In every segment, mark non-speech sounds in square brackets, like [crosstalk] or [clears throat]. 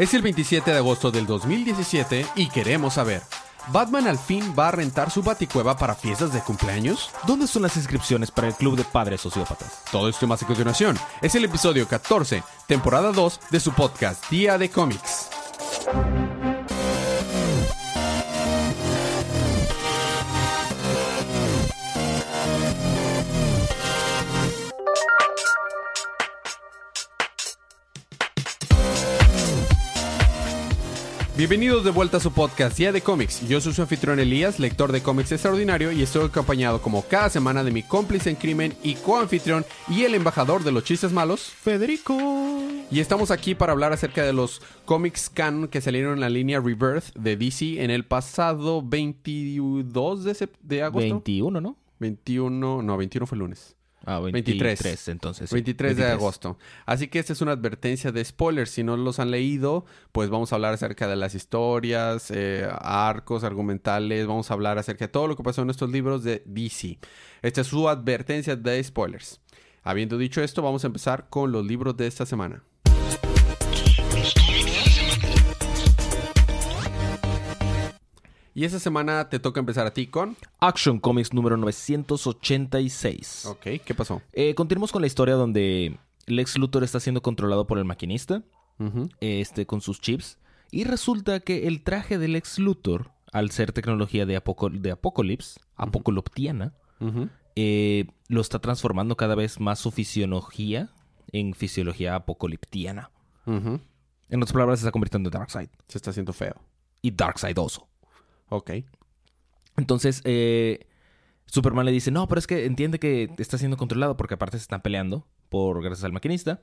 Es el 27 de agosto del 2017 y queremos saber, ¿Batman al fin va a rentar su baticueva para fiestas de cumpleaños? ¿Dónde son las inscripciones para el Club de Padres Sociópatas? Todo esto y más a continuación. Es el episodio 14, temporada 2 de su podcast Día de Cómics. Bienvenidos de vuelta a su podcast Día de Cómics. Yo soy su anfitrión Elías, lector de cómics extraordinario, y estoy acompañado como cada semana de mi cómplice en crimen y coanfitrión y el embajador de los chistes malos, Federico. Y estamos aquí para hablar acerca de los cómics canon que salieron en la línea Rebirth de DC en el pasado 22 de, de agosto. 21, ¿no? 21, no, 21 fue el lunes. Ah, 23. 23, entonces. sí. 23 de agosto. Así que esta es una advertencia de spoilers. Si no los han leído, pues vamos a hablar acerca de las historias, eh, arcos argumentales. Vamos a hablar acerca de todo lo que pasó en estos libros de DC. Esta es su advertencia de spoilers. Habiendo dicho esto, vamos a empezar con los libros de esta semana. Y esta semana te toca empezar a ti con... Action Comics número 986. Ok, ¿qué pasó? Eh, continuamos con la historia donde Lex Luthor está siendo controlado por el maquinista, este, con sus chips. Y resulta que el traje de Lex Luthor, al ser tecnología de, apoco- de Apocalypse, apocaliptiana, Ujú. eh, lo está transformando cada vez más su fisiología en fisiología apocaliptiana. Ujú. En otras palabras, se está convirtiendo en Darkseid. Se está haciendo feo. Y Darkseidoso. Ok. Entonces, eh, Superman le dice, no, pero es que entiende que está siendo controlado porque aparte se están peleando por gracias al maquinista.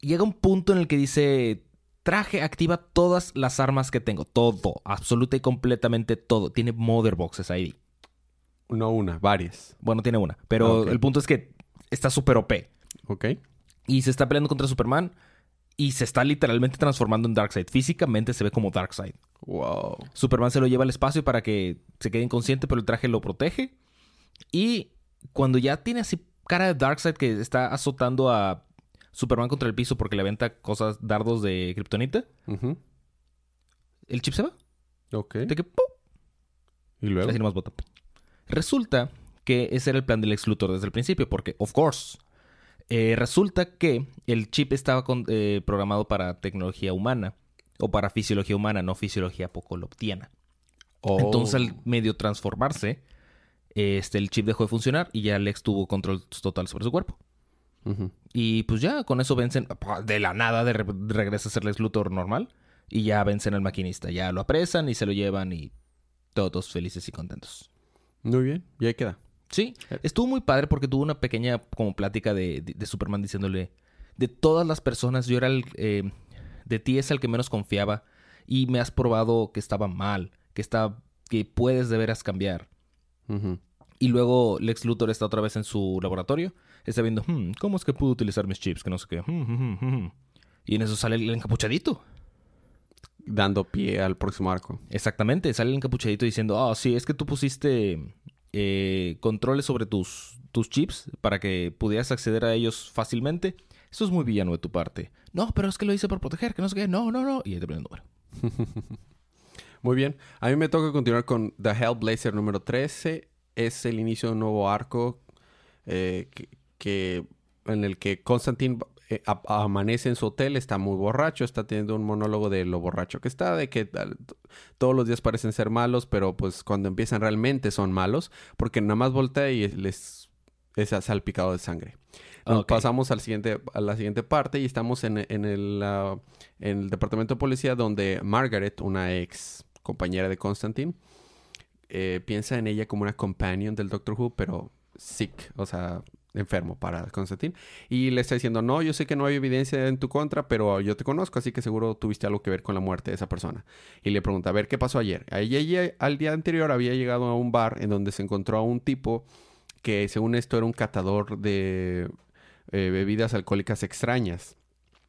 Llega un punto en el que dice, traje activa todas las armas que tengo, todo, absoluta y completamente todo. Tiene Mother Boxes ahí. No una, varias. Bueno, tiene una, pero el punto es que está súper OP. Ok. Y se está peleando contra Superman y se está literalmente transformando en Darkseid. Físicamente se ve como Darkseid. Wow. Superman se lo lleva al espacio para que se quede inconsciente, pero el traje lo protege. Y cuando ya tiene así cara de Darkseid que está azotando a Superman contra el piso porque le aventa cosas, dardos de kriptonita, Ujú. el chip se va. Ok. De que ¡pum! Y luego. Así nomás bota. Resulta que ese era el plan del ex Luthor desde el principio, porque, of course, eh, resulta que el chip estaba con- eh, programado para tecnología humana, o para fisiología humana, no fisiología apocaliptiana. Oh. Entonces, al medio transformarse, este, el chip dejó de funcionar y ya Lex tuvo control total sobre su cuerpo. Y pues ya con eso vencen, de la nada de re- regresa a ser Lex Luthor normal y ya vencen al maquinista. Ya lo apresan y se lo llevan y todos felices y contentos. Muy bien. Y ahí queda. Sí, estuvo muy padre porque tuvo una pequeña como plática de, de- de Superman diciéndole, de todas las personas, yo era el, eh, de ti es el que menos confiaba y me has probado que estaba mal, que, está, que puedes de veras cambiar. Y luego Lex Luthor está otra vez en su laboratorio, está viendo, "Hmm, ¿cómo es que puedo utilizar mis chips? Que no sé qué. Hmm, hmm, hmm, hmm". Y en eso sale el encapuchadito. Dando pie al próximo arco. Exactamente, sale el encapuchadito diciendo, ah, sí, es que tú pusiste eh, controles sobre tus, tus chips para que pudieras acceder a ellos fácilmente. Eso es muy villano de tu parte. No, pero es que lo hice por proteger, que no sé qué. No, no, no. Y ahí te pone el número. [laughs] Muy bien. A mí me toca continuar con The Hellblazer número 13. Es el inicio de un nuevo arco eh, que- en el que Constantine eh, a- amanece en su hotel, está muy borracho, está teniendo un monólogo de lo borracho que está, de que todos los días parecen ser malos, pero pues cuando empiezan realmente son malos, porque nada más voltea y les es salpicado de sangre. Nos Ok. pasamos al siguiente, a la siguiente parte y estamos en, en el, ah, en el departamento de policía donde Margaret, una ex compañera de Constantine, eh, piensa en ella como una companion del Doctor Who, pero sick, o sea, enfermo para Constantine. Y le está diciendo, no, yo sé que no hay evidencia en tu contra, pero yo te conozco, así que seguro tuviste algo que ver con la muerte de esa persona. Y le pregunta, a ver, ¿qué pasó ayer? Ella al día anterior había llegado a un bar en donde se encontró a un tipo que según esto era un catador de eh, bebidas alcohólicas extrañas.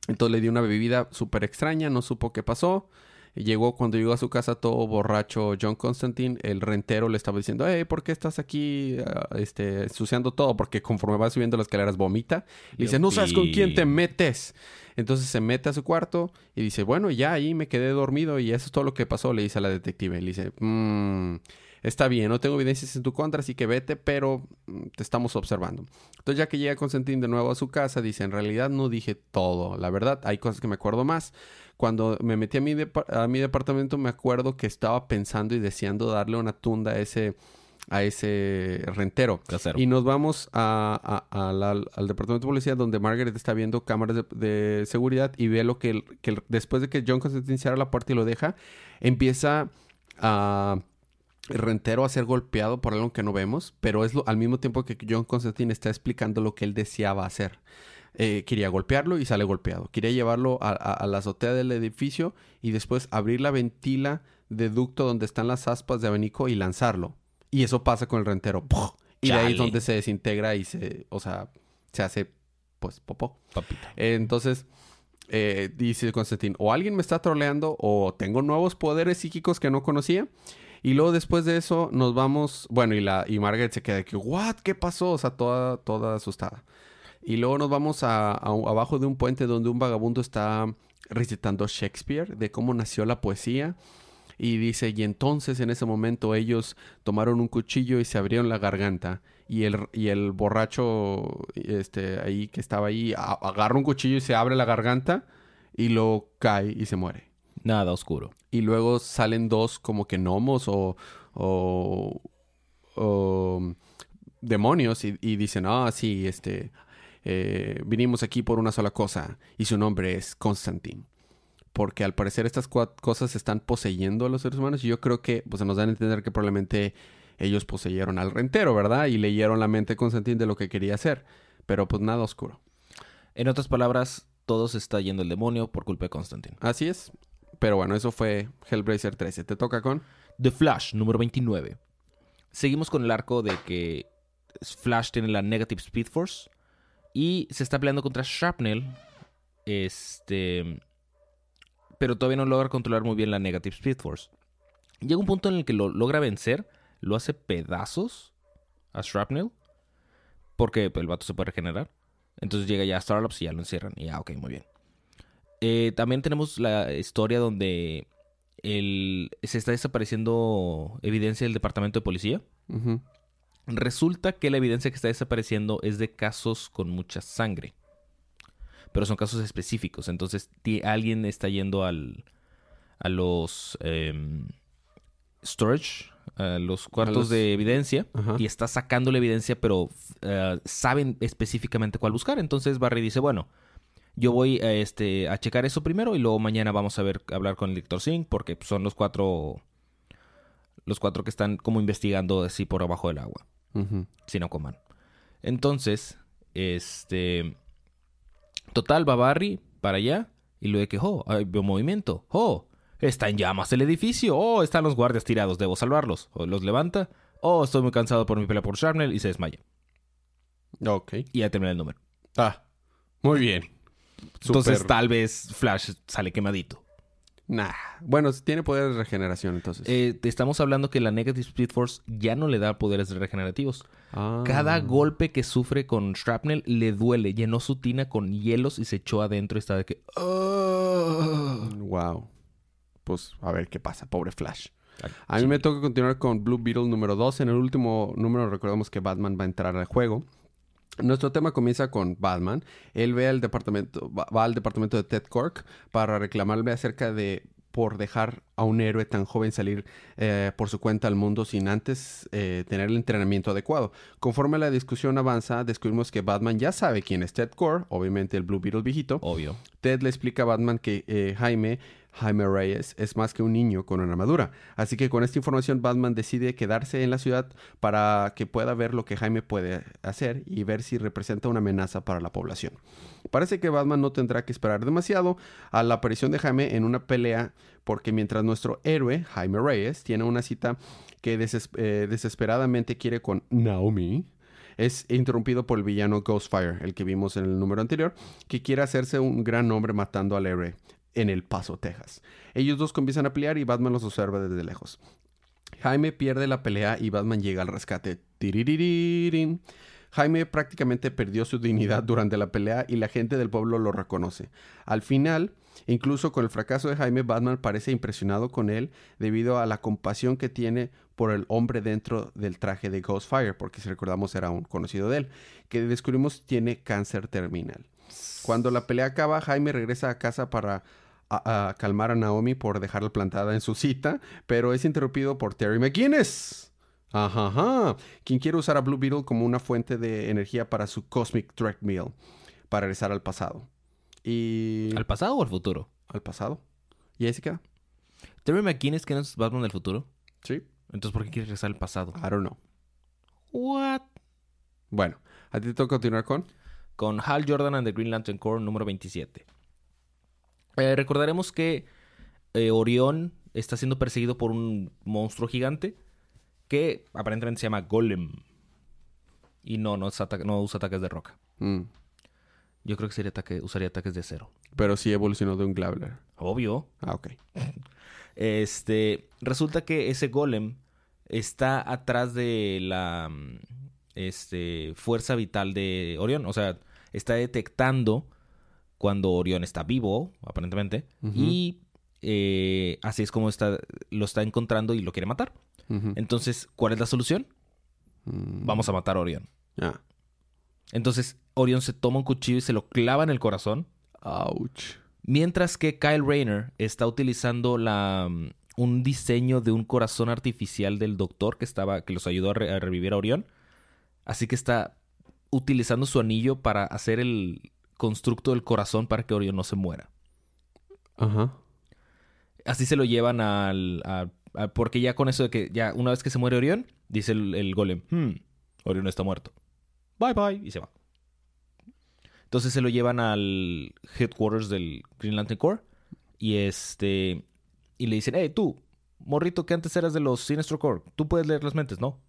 Entonces le dio una bebida súper extraña, no supo qué pasó. Llegó cuando llegó a su casa todo borracho John Constantine, el rentero le estaba diciendo, hey, ¿por qué estás aquí ah, este, ensuciando todo? Porque conforme va subiendo las escaleras vomita. Le dice, no sabes con quién te metes. Entonces se mete a su cuarto y dice, bueno, ya ahí me quedé dormido y eso es todo lo que pasó, le dice a la detective. Le dice, mmm, está bien, no tengo evidencias en tu contra, así que vete, pero mm, te estamos observando. Entonces ya que llega Constantine de nuevo a su casa, dice, en realidad no dije todo, la verdad, hay cosas que me acuerdo más. Cuando me metí a mi, a mi departamento me acuerdo que estaba pensando y deseando darle una tunda a ese a ese rentero. Y nos vamos a, al departamento de policía donde Margaret está viendo cámaras de, seguridad y ve lo que, después de que John Constantine cierra la puerta y lo deja, empieza a el rentero a ser golpeado por algo que no vemos, pero es al mismo tiempo que John Constantine está explicando lo que él deseaba hacer. Eh, quería golpearlo y sale golpeado. Quería llevarlo a, la azotea del edificio y después abrir la ventila de ducto donde están las aspas de abanico y lanzarlo. Y eso pasa con el rentero. Y de ahí es donde se desintegra y se, o sea, se hace, pues, popó. entonces, eh, dice Constantine, o alguien me está troleando o tengo nuevos poderes psíquicos que no conocía. Y luego después de eso nos vamos, bueno, y la y Margaret se queda de que, "What? ¿Qué pasó?" O sea, toda toda asustada. Y luego nos vamos a, abajo de un puente donde un vagabundo está recitando Shakespeare de cómo nació la poesía. Y dice, y entonces en ese momento ellos tomaron un cuchillo y se abrieron la garganta. Y el, y el borracho este, ahí que estaba ahí agarra un cuchillo y se abre la garganta y lo cae y se muere. Nada oscuro. Y luego salen dos como que gnomos o, o, demonios y, y, dicen, ah, sí, este, eh, vinimos aquí por una sola cosa y su nombre es Constantine. Porque al parecer estas cosas están poseyendo a los seres humanos y yo creo que pues, nos dan a entender que probablemente ellos poseyeron al rentero, ¿verdad? Y leyeron la mente de Constantine de lo que quería hacer. Pero pues nada oscuro. En otras palabras, todo se está yendo el demonio por culpa de Constantine. Así es. Pero bueno, eso fue Hellblazer 13. ¿Te toca con? The Flash, número 29. Seguimos con el arco de que Flash tiene la Negative Speed Force y se está peleando contra Shrapnel. Este. Pero todavía no logra controlar muy bien la Negative Speed Force. Llega un punto en el que lo logra vencer. Lo hace pedazos a Shrapnel. Porque el vato se puede regenerar. Entonces llega ya a Starlops y ya lo encierran. Y ya, ok, muy bien. Eh, también tenemos la historia donde el, se está desapareciendo evidencia del departamento de policía. Resulta que la evidencia que está desapareciendo es de casos con mucha sangre. Pero son casos específicos. Entonces alguien está yendo al, a los em, storage, a los cuartos de evidencia, y está sacando la evidencia, pero eh, saben específicamente cuál buscar. Entonces Barry dice, bueno, yo voy a, este, a checar eso primero y luego mañana vamos a ver hablar con el Lector Sync porque son los cuatro los cuatro que están como investigando así por abajo del agua. Si no coman. Entonces, este. Total, va Barry para allá. Y luego de que, oh, hay movimiento. Oh, está en llamas el edificio. Oh, están los guardias tirados. Debo salvarlos. O los levanta. Oh, estoy muy cansado por mi pelea por Sharpnel. Y se desmaya. Ok. Y ya termina el número. Ah, muy bien. Entonces, tal vez Flash sale quemadito. Nah. Bueno, tiene poderes de regeneración entonces. Eh, estamos hablando que la Negative Speed Force ya no le da poderes regenerativos. Ah. Cada golpe que sufre con Shrapnel le duele. Llenó su tina con hielos y se echó adentro y está de que... Wow. Pues a ver qué pasa, pobre Flash. A mí me toca continuar con Blue Beetle número 2. En el último número recordamos que Batman va a entrar al juego. Nuestro tema comienza con Batman. Él ve al departamento, va, al departamento de Ted Cork para reclamarle acerca de por dejar a un héroe tan joven salir eh, por su cuenta al mundo sin antes eh, tener el entrenamiento adecuado. Conforme la discusión avanza, descubrimos que Batman ya sabe quién es Ted Core, obviamente el Blue Beetle viejito. Obvio. Ted le explica a Batman que eh, Jaime Jaime Reyes es más que un niño con una armadura. Así que con esta información Batman decide quedarse en la ciudad para que pueda ver lo que Jaime puede hacer y ver si representa una amenaza para la población. Parece que Batman no tendrá que esperar demasiado a la aparición de Jaime en una pelea porque mientras nuestro héroe, Jaime Reyes, tiene una cita que eh, desesperadamente quiere con Naomi, es interrumpido por el villano Ghostfire, el que vimos en el número anterior, que quiere hacerse un gran nombre matando al héroe en El Paso, Texas. Ellos dos comienzan a pelear y Batman los observa desde lejos. Jaime pierde la pelea y Batman llega al rescate. Tiririririn. Jaime prácticamente perdió su dignidad durante la pelea y la gente del pueblo lo reconoce. Al final, incluso con el fracaso de Jaime, Batman parece impresionado con él debido a la compasión que tiene por el hombre dentro del traje de Ghostfire, porque si recordamos era un conocido de él, que descubrimos tiene cáncer terminal. Cuando la pelea acaba, Jaime regresa a casa para a, a calmar a Naomi por dejarla plantada en su cita, pero es interrumpido por Terry McGuinness. Ajá, ajá. Quien quiere usar a Blue Beetle como una fuente de energía para su Cosmic Treadmill, para regresar al pasado. Y... ¿Al pasado o al futuro? Al pasado. Y ahí se queda. Terry McGuinness que no es Batman del futuro. Sí. Entonces, ¿por qué quiere regresar al pasado? I don't know. What? Bueno, a ti te toca continuar con... Con Hal Jordan and the Green Lantern Corps número 27. Eh, recordaremos que eh, Orión está siendo perseguido por un monstruo gigante que aparentemente se llama Golem. Y no, no, no usa ataques de roca. Mm. Yo creo que sería ataque, usaría ataques de acero. Pero sí evolucionó de un Glabler. Obvio. Ah, ok. [laughs] Este, resulta que ese golem está atrás de la este, fuerza vital de Orión. O sea, está detectando cuando Orión está vivo, aparentemente. Y eh, así es como está, lo está encontrando y lo quiere matar. Entonces, ¿cuál es la solución? Mm. Vamos a matar a Orión. Ah. Entonces, Orión se toma un cuchillo y se lo clava en el corazón. Ouch. Mientras que Kyle Rayner está utilizando la, mm, un diseño de un corazón artificial del doctor que, estaba, que los ayudó a, re- a revivir a Orión. Así que está utilizando su anillo para hacer el constructo del corazón para que Orión no se muera. Ajá. Así se lo llevan al... a- a- porque ya con eso de que ya una vez que se muere Orión, dice el, el golem, hmm, Orión está muerto. Bye bye. Y se va. Entonces se lo llevan al headquarters del Green Lantern Corps. Y este. Y le dicen, hey, tú, morrito que antes eras de los Sinestro Corps, tú puedes leer las mentes, ¿no?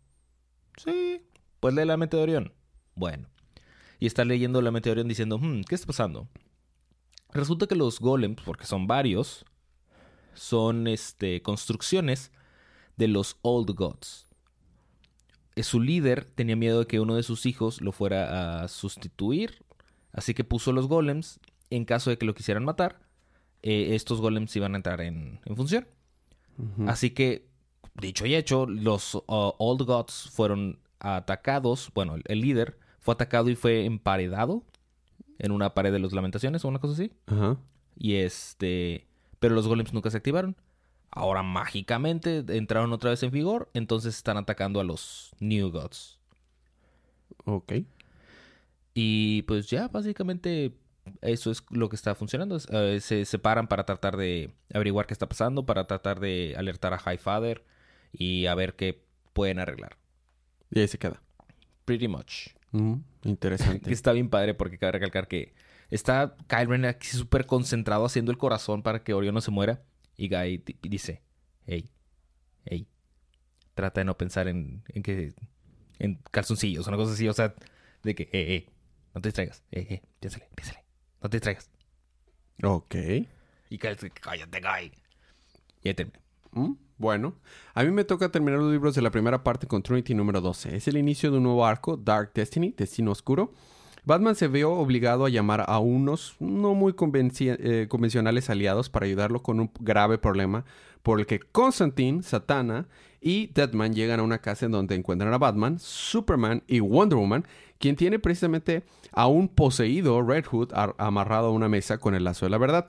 Sí. Puedes leer la mente de Orión. Bueno. Y está leyendo la Orión diciendo, hmm, ¿qué está pasando? Resulta que los golems, porque son varios, son este, construcciones de los Old Gods. Eh, Su líder tenía miedo de que uno de sus hijos lo fuera a sustituir, así que puso los golems en caso de que lo quisieran matar. eh, estos golems iban a entrar en, en función. Así que, dicho y hecho, los uh, Old Gods fueron atacados. Bueno, el- el líder fue atacado y fue emparedado en una pared de las lamentaciones o una cosa así. Ajá. Y este. Pero los golems nunca se activaron. Ahora mágicamente entraron otra vez en vigor. Entonces están atacando a los New Gods. Ok. Y pues ya, básicamente. Eso es lo que está funcionando. Eh, se separan para tratar de averiguar qué está pasando. Para tratar de alertar a Highfather. Y a ver qué pueden arreglar. Y ahí se queda. Pretty much. Mm, Que interesante. está bien padre porque cabe recalcar que está Kyle Rayner aquí súper concentrado haciendo el corazón para que Orión no se muera. Y Guy di- dice, hey, hey, trata de no pensar en, en que, en calzoncillos, una cosa así, o sea, de que, eh, eh, no te distraigas, eh, eh, piénsale, piénsale, no te distraigas. ok. Y dice, cállate, Guy. Y ahí termina. Mm, Bueno, a mí me toca terminar los libros de la primera parte con Trinity número 12. Es el inicio de un nuevo arco, Dark Destiny, Destino Oscuro. Batman se vio obligado a llamar a unos no muy eh, convencionales aliados para ayudarlo con un grave problema por el que Constantine, Satana y Deadman llegan a una casa en donde encuentran a Batman, Superman y Wonder Woman, quien tiene precisamente a un poseído Red Hood ar- amarrado a una mesa con el lazo de la verdad.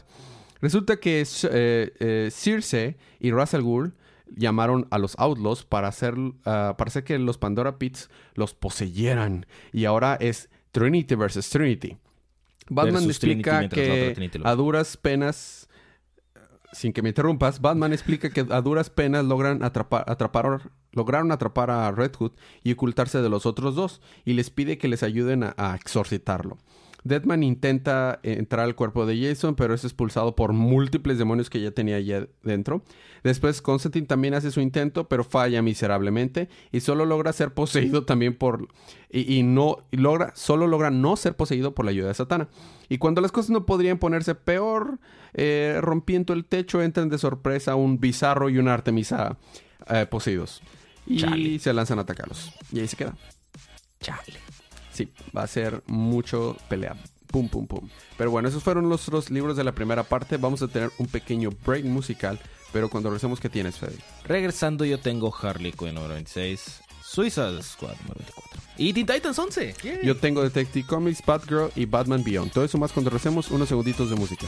Resulta que eh, eh, Circe y Ra's al Ghul llamaron a los Outlaws para hacer, ah, para hacer que los Pandora Pits los poseyeran. Y ahora es Trinity versus Trinity. Batman Versus explica que a duras penas, sin que me interrumpas, Batman explica que a duras penas logran atrapar, atrapar, lograron atrapar a Red Hood y ocultarse de los otros dos y les pide que les ayuden a, a exorcitarlo. Deadman intenta entrar al cuerpo de Jason, pero es expulsado por múltiples demonios que ya tenía allá dentro. Después Constantine también hace su intento, pero falla miserablemente y solo logra ser poseído también por y, no logra solo logra no ser poseído por la ayuda de Satana. Y cuando las cosas no podrían ponerse peor, eh, rompiendo el techo entran de sorpresa un bizarro y una Artemisa eh, poseídos y se lanzan a atacarlos y ahí se queda. Chale. Sí, va a ser mucho pelea. Pum, pum, pum. Pero bueno, esos fueron los otros libros de la primera parte. Vamos a tener un pequeño break musical. Pero cuando regresemos, ¿qué tienes, Freddy? Regresando, yo tengo Harley Quinn número 26, Suicide Squad número 24 y Teen Titans 11. Yo tengo Detective Comics, Batgirl y Batman Beyond. Todo eso más cuando regresemos, unos segunditos de música.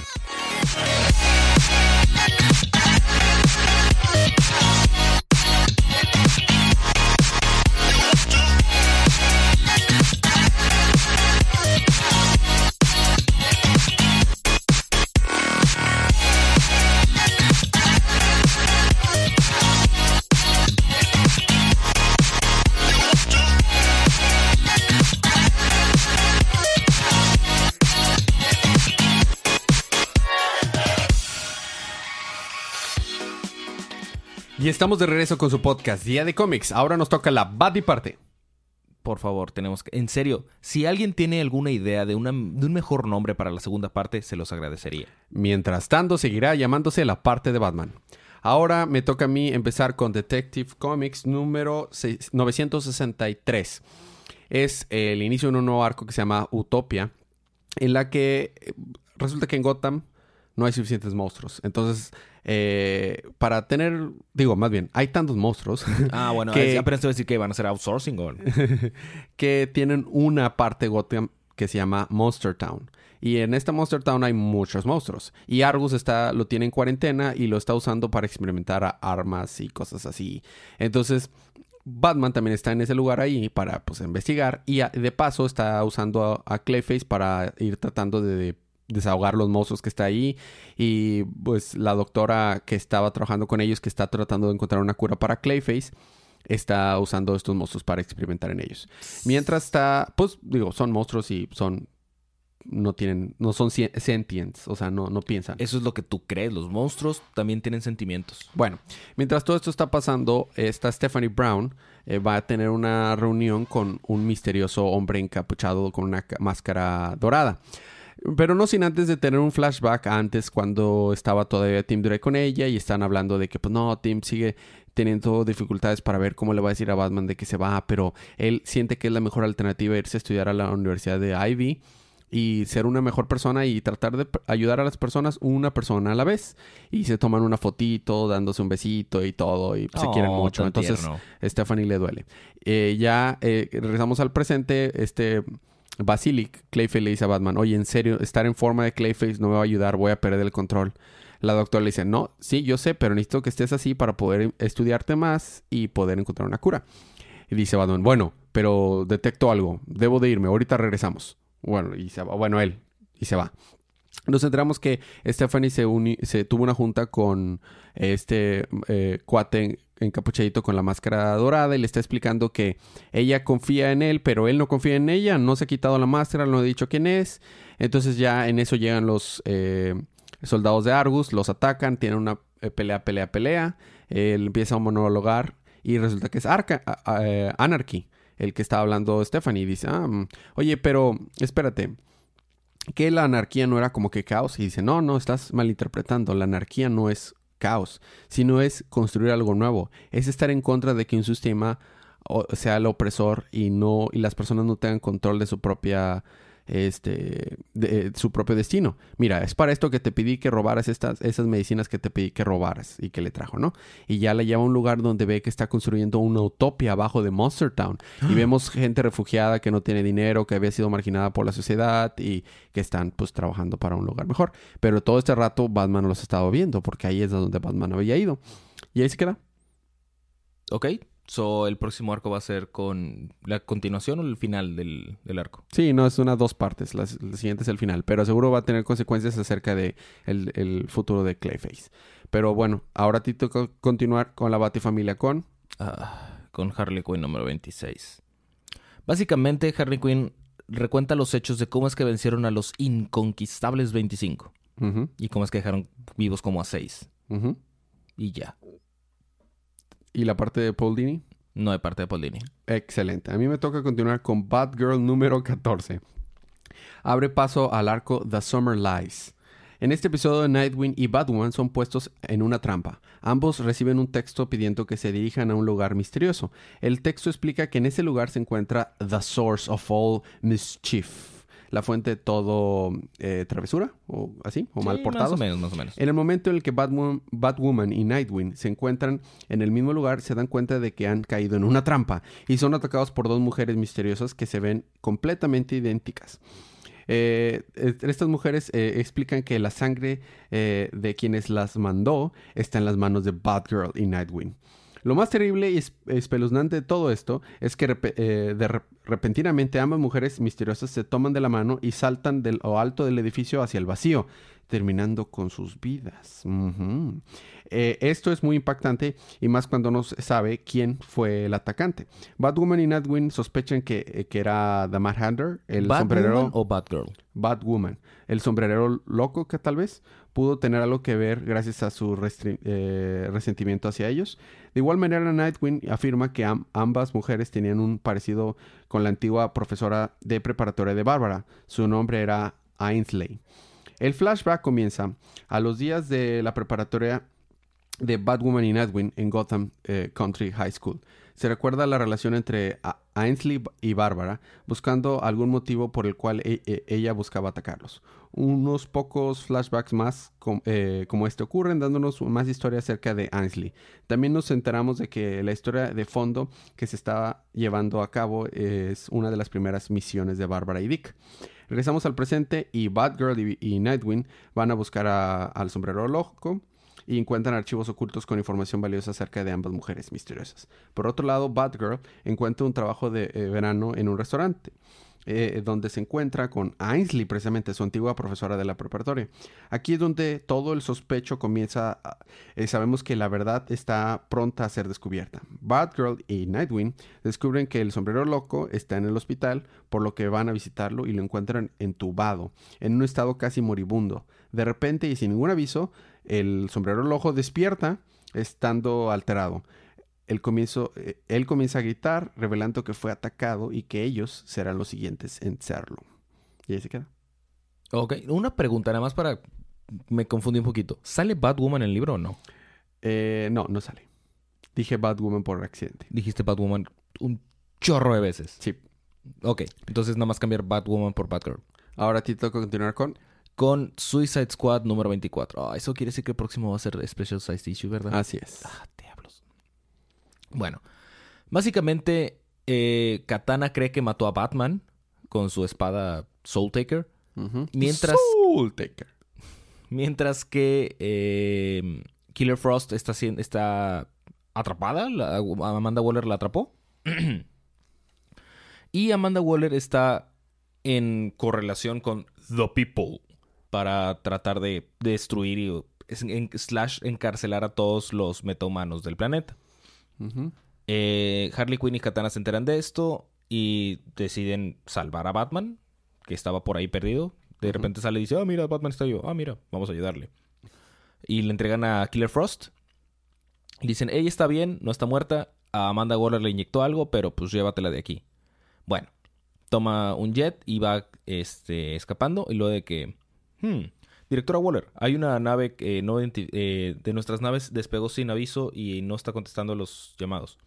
Estamos de regreso con su podcast Día de Cómics. Ahora nos toca la Buddy parte. Por favor, tenemos que... En serio, si alguien tiene alguna idea de, una, de un mejor nombre para la segunda parte, se los agradecería. Mientras tanto, seguirá llamándose la parte de Batman. Ahora me toca a mí empezar con Detective Comics número 963. Es el inicio de un nuevo arco que se llama Utopia, en la que eh, resulta que en Gotham no hay suficientes monstruos. Entonces eh, para tener, digo, más bien, hay tantos monstruos. [laughs] Ah, bueno, que, apenas te decir que van a ser outsourcing o... [laughs] que tienen una parte Gotham que se llama Monster Town. Y en esta Monster Town hay muchos monstruos. Y Argus está, lo tiene en cuarentena y lo está usando para experimentar armas y cosas así. Entonces, Batman también está en ese lugar ahí para pues, investigar. Y de paso está usando a, a Clayface para ir tratando de desahogar los mozos que está ahí y pues la doctora que estaba trabajando con ellos que está tratando de encontrar una cura para Clayface está usando estos monstruos para experimentar en ellos. Mientras está, pues digo, son monstruos y son no tienen, no son sentients, o sea, no, no piensan. Eso es lo que tú crees, los monstruos también tienen sentimientos. Bueno, mientras todo esto está pasando, esta Stephanie Brown eh, va a tener una reunión con un misterioso hombre encapuchado con una máscara dorada. Pero no sin antes de tener un flashback antes cuando estaba todavía Tim Drake con ella y están hablando de que pues no, Tim sigue teniendo dificultades para ver cómo le va a decir a Batman de que se va, pero él siente que es la mejor alternativa irse a estudiar a la Universidad de Ivy y ser una mejor persona y tratar de ayudar a las personas una persona a la vez. Y se toman una fotito, dándose un besito y todo, y se quieren oh, mucho. Entonces, Stephanie le duele. Eh, ya eh, regresamos al presente, este Basilic, Clayface le dice a Batman, oye, en serio, estar en forma de Clayface no me va a ayudar, voy a perder el control. La doctora le dice, no, sí, yo sé, pero necesito que estés así para poder estudiarte más y poder encontrar una cura. Y dice Batman, bueno, pero detecto algo, debo de irme, ahorita regresamos. Bueno, y se va, bueno, él, y se va. Nos enteramos que Stephanie se, se tuvo una junta con este eh, cuate encapuchadito con la máscara dorada y le está explicando que ella confía en él, pero él no confía en ella, no se ha quitado la máscara, no ha dicho quién es. Entonces ya en eso llegan los eh, soldados de Argus, los atacan, tienen una eh, pelea, pelea, pelea. Él empieza a monologar y resulta que es Arca, eh, Anarchy, el que estaba hablando Stephanie. Dice, ah, mm, oye, pero espérate que la anarquía no era como que caos y dice, no, no, estás malinterpretando, la anarquía no es caos, sino es construir algo nuevo, es estar en contra de que un sistema sea el opresor y no y las personas no tengan control de su propia este, de, su propio destino. Mira, es para esto que te pedí que robaras estas, esas medicinas que te pedí que robaras y que le trajo, ¿no? Y ya le lleva a un lugar donde ve que está construyendo una utopia abajo de Monster Town. Y vemos gente refugiada que no tiene dinero, que había sido marginada por la sociedad y que están pues trabajando para un lugar mejor. Pero todo este rato Batman los ha estado viendo porque ahí es donde Batman había ido. Y ahí se queda. Ok, So, el próximo arco va a ser con la continuación o el final del, arco. Sí, no, es una dos partes. La, siguiente es el final. Pero seguro va a tener consecuencias acerca de el, futuro de Clayface. Pero bueno, ahora te toca continuar con la Batifamilia con. Ah, con Harley Quinn número 26. Básicamente, Harley Quinn recuenta los hechos de cómo es que vencieron a los inconquistables 25 Ujú, y cómo es que dejaron vivos como a 6. ujú. Y ya. ¿Y la parte de Paul Dini? No de parte de Paul Dini. Excelente. A mí me toca continuar con Batgirl número 14. Abre paso al arco The Summer Lies. En este episodio, Nightwing y Batwoman son puestos en una trampa. Ambos reciben un texto pidiendo que se dirijan a un lugar misterioso. El texto explica que en ese lugar se encuentra The Source of All Mischief, la fuente de todo eh, travesura, o así, o mal portados. Más o menos, más o menos. En el momento en el que Batwoman, Batwoman y Nightwing se encuentran en el mismo lugar, se dan cuenta de que han caído en una trampa y son atacados por dos mujeres misteriosas que se ven completamente idénticas. Eh, eh, estas mujeres eh, explican que la sangre eh, de quienes las mandó está en las manos de Batgirl y Nightwing. Lo más terrible y es- espeluznante de todo esto es que eh, de rep- repentinamente ambas mujeres misteriosas se toman de la mano y saltan de lo alto del edificio hacia el vacío, terminando con sus vidas. Eh, esto es muy impactante y más cuando no se sabe quién fue el atacante. Batwoman y Nightwing sospechan que, eh, que era The Mad Hatter, el ¿Batwoman sombrerero o Batgirl? Batwoman, el sombrerero loco que tal vez pudo tener algo que ver gracias a su eh, resentimiento hacia ellos. De igual manera, Nightwing afirma que am- ambas mujeres tenían un parecido con la antigua profesora de preparatoria de Bárbara. Su nombre era Ainsley. El flashback comienza a los días de la preparatoria de Batwoman y Nightwing en Gotham eh, Country High School. Se recuerda la relación entre Ainsley y Bárbara, buscando algún motivo por el cual e- e- ella buscaba atacarlos. Unos pocos flashbacks más eh, como este ocurren, dándonos más historia acerca de Ainsley. También nos enteramos de que la historia de fondo que se estaba llevando a cabo es una de las primeras misiones de Bárbara y Dick. Regresamos al presente y Batgirl y, y Nightwing van a buscar al sombrero loco y encuentran archivos ocultos con información valiosa acerca de ambas mujeres misteriosas. Por otro lado, Batgirl encuentra un trabajo de eh, verano en un restaurante. eh, donde se encuentra con Ainsley, precisamente su antigua profesora de la preparatoria. Aquí es donde todo el sospecho comienza. a- eh, sabemos que la verdad está pronta a ser descubierta. Batgirl y Nightwing descubren que el sombrero loco está en el hospital, por lo que van a visitarlo y lo encuentran entubado, en un estado casi moribundo. De repente y sin ningún aviso, el sombrero loco despierta estando alterado. Él, comienzo- eh, él comienza a gritar, revelando que fue atacado y que ellos serán los siguientes en serlo. Y ahí se queda. Ok, una pregunta nada más para... Me confundí un poquito. ¿Sale Batwoman en el libro o no? Eh, no, no sale. Dije Batwoman por accidente. Dijiste Batwoman un chorro de veces. Sí. Ok, entonces nada más cambiar Batwoman por Batgirl. Ahora a ti toca continuar con. Con Suicide Squad número 24. Ah, eso quiere decir que el próximo va a ser Special Size Issue, ¿verdad? Así es. Ah, diablos. Bueno, básicamente eh, Katana cree que mató a Batman con su espada Soul Taker. Mientras- Soul Taker. Mientras que eh, Killer Frost está, está atrapada. la- Amanda Waller la atrapó. [clears throat] y Amanda Waller está en correlación con The People para tratar de destruir y en- slash encarcelar a todos los metahumanos del planeta. Eh, Harley Quinn y Katana se enteran de esto y deciden salvar a Batman, que estaba por ahí perdido. De repente sale y dice, ah, mira, Batman está yo. Ah, mira, vamos a ayudarle. Y le entregan a Killer Frost. Y dicen, ella está bien, no está muerta. A Amanda Waller le inyectó algo, pero pues llévatela de aquí. Bueno, toma un jet y va este, escapando. Y luego de que, hmm, directora Waller, hay una nave que no eh, de nuestras naves despegó sin aviso y no está contestando los llamados.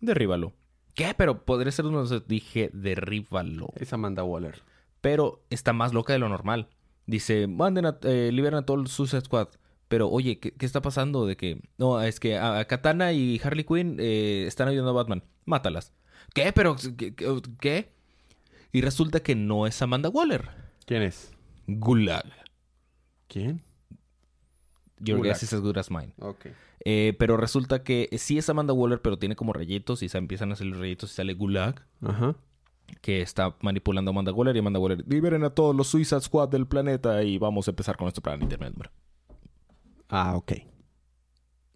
Derríbalo. ¿Qué? Pero podría ser uno de. Dije, derríbalo. Es Amanda Waller. Pero está más loca de lo normal. Dice, manden a, eh, liberen a todo el Suicide Squad. Pero, oye, ¿qué, qué está pasando? De que, no, es que a, a Katana y Harley Quinn eh, están ayudando a Batman. Mátalas. ¿Qué? Pero, qué- ¿qué? Y resulta que no es Amanda Waller. ¿Quién es? Gulag. ¿Quién? Your Gulag. guess is as good as mine. Ok. Eh, pero resulta que sí es Amanda Waller, pero tiene como rayitos y se empiezan a hacer los rayitos y sale Gulag. Ajá. que está manipulando a Amanda Waller y Amanda Waller liberen a todos los Suicide Squad del planeta y vamos a empezar con nuestro plan intermedio. Ah, ok.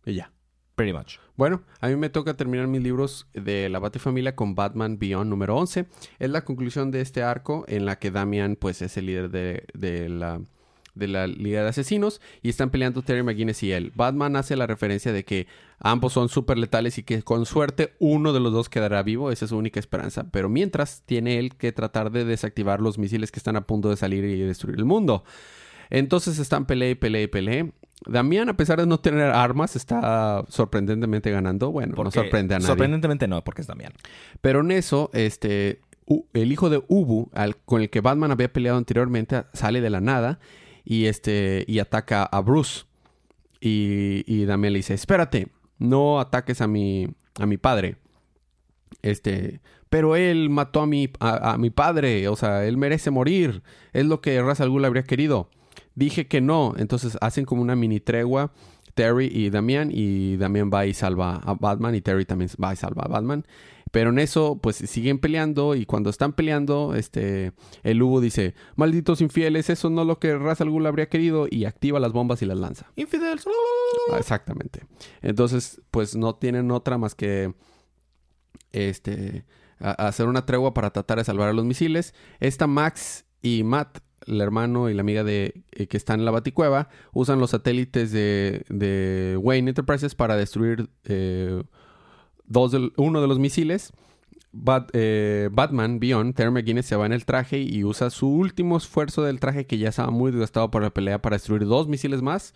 Y ya. Bueno, a mí me toca terminar mis libros de la Batifamilia con Batman Beyond número 11. Es la conclusión de este arco en la que Damian pues es el líder de, de la de la Liga de Asesinos y están peleando Terry McGuinness y él. Batman hace la referencia de que ambos son súper letales y que con suerte uno de los dos quedará vivo, esa es su única esperanza. Pero mientras tiene él que tratar de desactivar los misiles que están a punto de salir y destruir el mundo. Entonces están pelea y pelea y pelea. Damián, a pesar de no tener armas, está sorprendentemente ganando. Bueno, no sorprende a nadie. Sorprendentemente no, porque es Damián. Pero en eso, este, el hijo de Ubu, al, con el que Batman había peleado anteriormente, sale de la nada y, este, y ataca a Bruce. Y, y Damián le dice, espérate, no ataques a mi, a mi padre. Este, pero él mató a mi, a, mi padre, o sea, él merece morir. Es lo que Ra's al Ghul habría querido. Dije que no. Entonces hacen como una mini tregua. Terry y Damián. Y Damián va y salva a Batman. Y Terry también va y salva a Batman. Pero en eso, pues siguen peleando. Y cuando están peleando, este. El Hugo dice: Malditos infieles, eso no es lo que Ra's al Ghul habría querido. Y activa las bombas y las lanza. Infidels. Ah, exactamente. Entonces, pues no tienen otra más que. Este. hacer una tregua para tratar de salvar a los misiles. Esta Max y Matt el hermano y la amiga de eh, que están en la Baticueva, usan los satélites de, Wayne Enterprises para destruir eh, dos uno de los misiles. Eh, Batman, Beyond, Terry McGuinness se va en el traje y usa su último esfuerzo del traje que ya estaba muy desgastado por la pelea para destruir dos misiles más.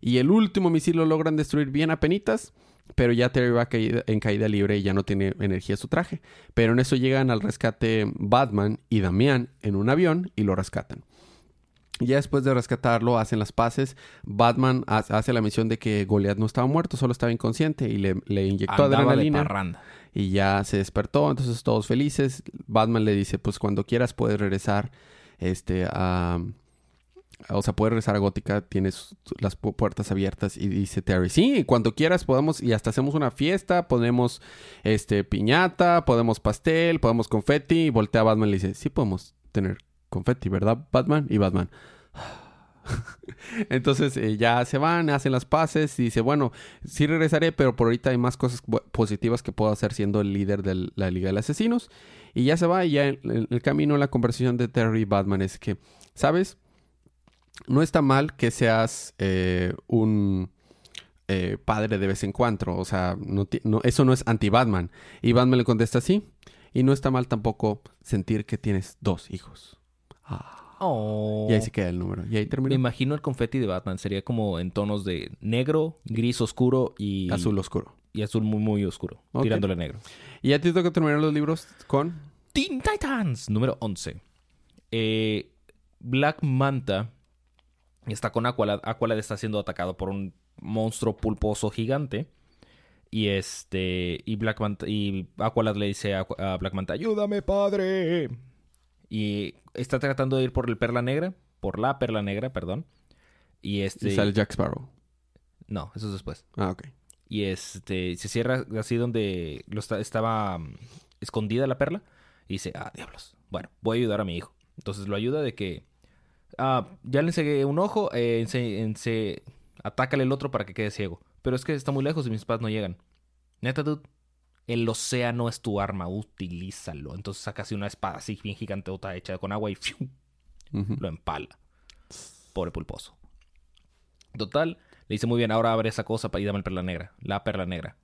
Y el último misil lo logran destruir bien a penitas. Pero ya Terry va en caída libre y ya no tiene energía su traje. Pero en eso llegan al rescate Batman y Damián en un avión y lo rescatan. Ya después de rescatarlo, hacen las paces. Batman hace la misión de que Goliath no estaba muerto, solo estaba inconsciente y le, le inyectó adrenalina. y ya se despertó, entonces todos felices. Batman le dice, pues cuando quieras puedes regresar este, a, o sea, puedes regresar a Gótica, tienes las puertas abiertas y dice Terry, sí, cuando quieras podemos y hasta hacemos una fiesta, ponemos este piñata, podemos pastel, podemos confeti y voltea a Batman y le dice, sí podemos tener confeti, ¿verdad, Batman? Y Batman. [laughs] Entonces eh, ya se van, hacen las paces y dice, bueno, sí regresaré, pero por ahorita hay más cosas positivas que puedo hacer siendo el líder de la Liga de Asesinos. Y ya se va y ya en, el camino la conversación de Terry y Batman es que, ¿sabes? No está mal que seas eh, un eh, padre de vez en cuando. O sea, no, eso no es anti-Batman. Y Batman le contesta así. Y no está mal tampoco sentir que tienes dos hijos. Ah. Y ahí se queda el número. Y ahí termina. Me imagino el confeti de Batman. Sería como en tonos de negro, gris oscuro y... Azul oscuro. Y azul muy, muy oscuro. Tirándole negro. Y ya te toca terminar los libros con... Teen Titans, número 11. Eh, Black Manta Está con Aqualad. Aqualad está siendo atacado por un monstruo pulposo gigante. Y este. Y Black y Aqualad le dice a, Black Manta: ¡Ayúdame, padre! Y está tratando de ir por el perla negra. Por la perla negra, perdón. Y este. Y sale Jack Sparrow. No, eso es después. Ah, ok. Y este. Se cierra así donde lo estaba mm, escondida la perla. Y dice: Ah, diablos. Bueno, voy a ayudar a mi hijo. Entonces lo ayuda de que ah, ya le ensegué un ojo, eh, ense, atácale el otro para que quede ciego. Pero es que está muy lejos y mis espadas no llegan. Neta, dude, el océano es tu arma, utilízalo. Entonces saca así una espada así bien gigante, otra hecha con agua y lo empala. Pobre pulposo. Total, le dice muy bien, ahora abre esa cosa y dame la perla negra, la perla negra.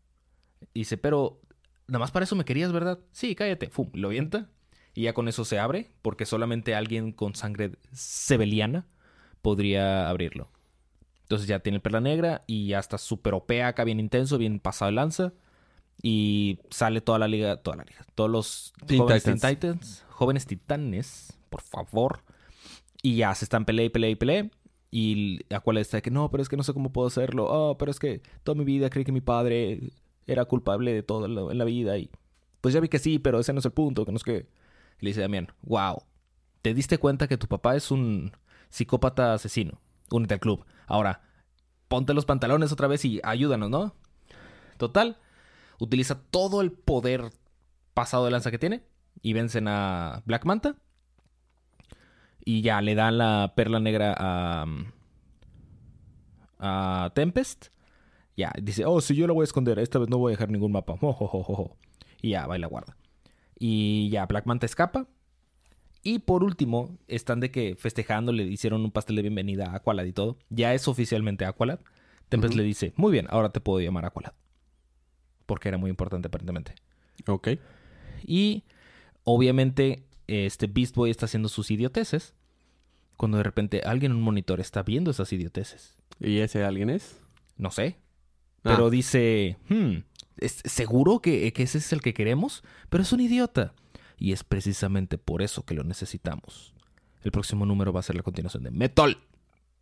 dice, pero nada más para eso me querías, ¿verdad? Sí, cállate. Fum, lo avienta y ya con eso se abre, porque solamente alguien con sangre sebeliana podría abrirlo. Entonces ya tiene perla negra y ya está súper OP acá, bien intenso, bien pasado de lanza. Y sale toda la liga, toda la liga, todos los jóvenes Titans. jóvenes titanes, por favor. Y ya se están pelea y pelea y pelea. Y a cual está de que no, pero es que no sé cómo puedo hacerlo. Oh, pero es que toda mi vida creí que mi padre era culpable de todo en la vida. Y pues ya vi que sí, pero ese no es el punto, que no es que le dice Damián, wow, ¿te diste cuenta que tu papá es un psicópata asesino? Únete al club. Ahora, ponte los pantalones otra vez y ayúdanos, ¿no? Total, utiliza todo el poder pasado de lanza que tiene y vencen a Black Manta. Y ya le dan la perla negra a, a Tempest. Ya, dice, oh, sí, yo la voy a esconder. Esta vez no voy a dejar ningún mapa. Jo, jo, jo. Y ya, va la guarda. Y ya, Black Manta escapa. Y por último, están de que festejando, le hicieron un pastel de bienvenida a Aqualad y todo. Ya es oficialmente Aqualad. Tempest le dice, muy bien, ahora te puedo llamar Aqualad. Porque era muy importante aparentemente. Ok. Y obviamente este Beast Boy está haciendo sus idioteces. Cuando de repente alguien en un monitor está viendo esas idioteces. ¿Y ese alguien es? No sé. Ah. Pero dice, hmm, ¿es seguro que, que ese es el que queremos? Pero es un idiota. Y es precisamente por eso que lo necesitamos. El próximo número va a ser la continuación de Metal.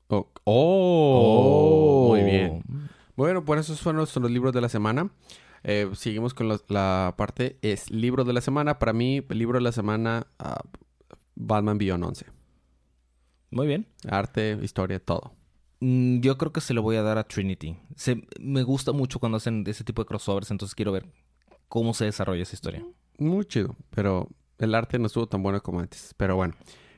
Oh. Oh. Muy bien. Bueno, pues esos fueron nuestros libros de la semana. Eh, seguimos con los- la parte, es libro de la semana. Para mí, el libro de la semana, ah, Batman Beyond 11. Muy bien. Arte, historia, todo. Mm, Yo creo que se lo voy a dar a Trinity. Se, me gusta mucho cuando hacen ese tipo de crossovers, entonces quiero ver cómo se desarrolla esa historia. Muy chido, pero el arte no estuvo tan bueno como antes. Pero bueno,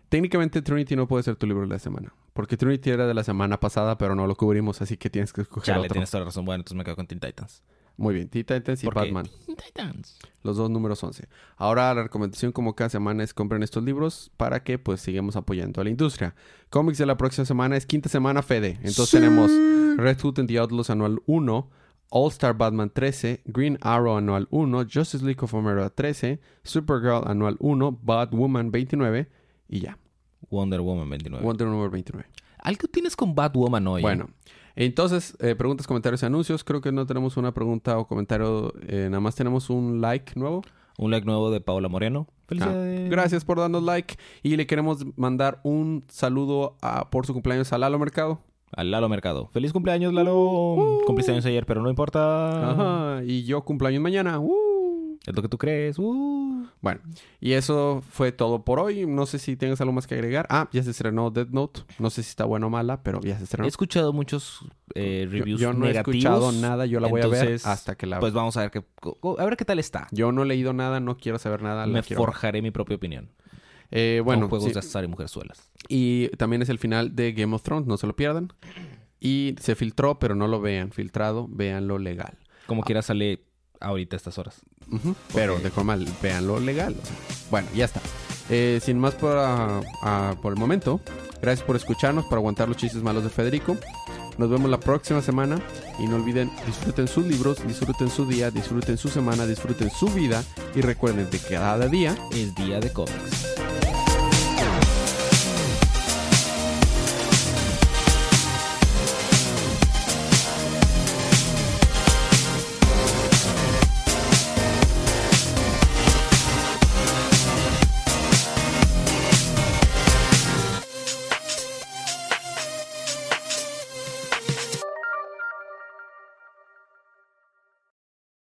técnicamente Trinity no puede ser tu libro de la semana. Porque Trinity era de la semana pasada, pero no lo cubrimos, así que tienes que escoger Chale, otro. tienes toda la razón. Bueno, entonces me quedo con Teen Titans. Muy bien, Teen Titans y Porque- Batman. Teen Titans. Los dos números 11. Ahora la recomendación como cada semana es compren estos libros para que pues sigamos apoyando a la industria. Cómics de la próxima semana es quinta semana Fede. Entonces tenemos Red Hood and the Outlaws anual 1, All Star Batman 13, Green Arrow anual 1, Justice League of America 13, Supergirl anual 1, Batwoman 29 y ya. Wonder Woman 29. Wonder Woman 29. ¿Algo tienes con Batwoman hoy? Bueno, entonces, eh, preguntas, comentarios y anuncios. Creo que no tenemos una pregunta o comentario. eh, nada más tenemos un like nuevo. Un like nuevo de Paola Moreno. Ah, Felicidades. gracias por darnos like. Y le queremos mandar un saludo a- por su cumpleaños a Lalo Mercado. Al Lalo Mercado. ¡Feliz cumpleaños, Lalo! Cumpliste años ayer, pero no importa. Ajá. Y yo cumpleaños mañana. ¡Uh! Es lo que tú crees. Uh. Bueno, y eso fue todo por hoy. No sé si tengas algo más que agregar. Ah, ya se estrenó Dead Note. No sé si está buena o mala, pero ya se estrenó. He escuchado muchos eh, Yo- reviews yo, no he escuchado nada. Yo la voy a ver hasta que la Pues vamos a ver qué, a ver qué tal está. Yo no he leído nada, no quiero saber nada. Me ver. forjaré mi propia opinión. Eh, Bueno, juegos sí. de azar y mujerzuelas. Y también es el final de Game of Thrones, no se lo pierdan. Y se filtró, pero no lo vean filtrado, véanlo legal. Como quiera sale ahorita a estas horas. Pero de forma, véanlo legal. o sea. Bueno, ya está. Eh, sin más por, ah, ah, por el momento, gracias por escucharnos, por aguantar los chistes malos de Federico. Nos vemos la próxima semana y no olviden, disfruten sus libros, disfruten su día, disfruten su semana, disfruten su vida y recuerden de que cada día Es día de cómics.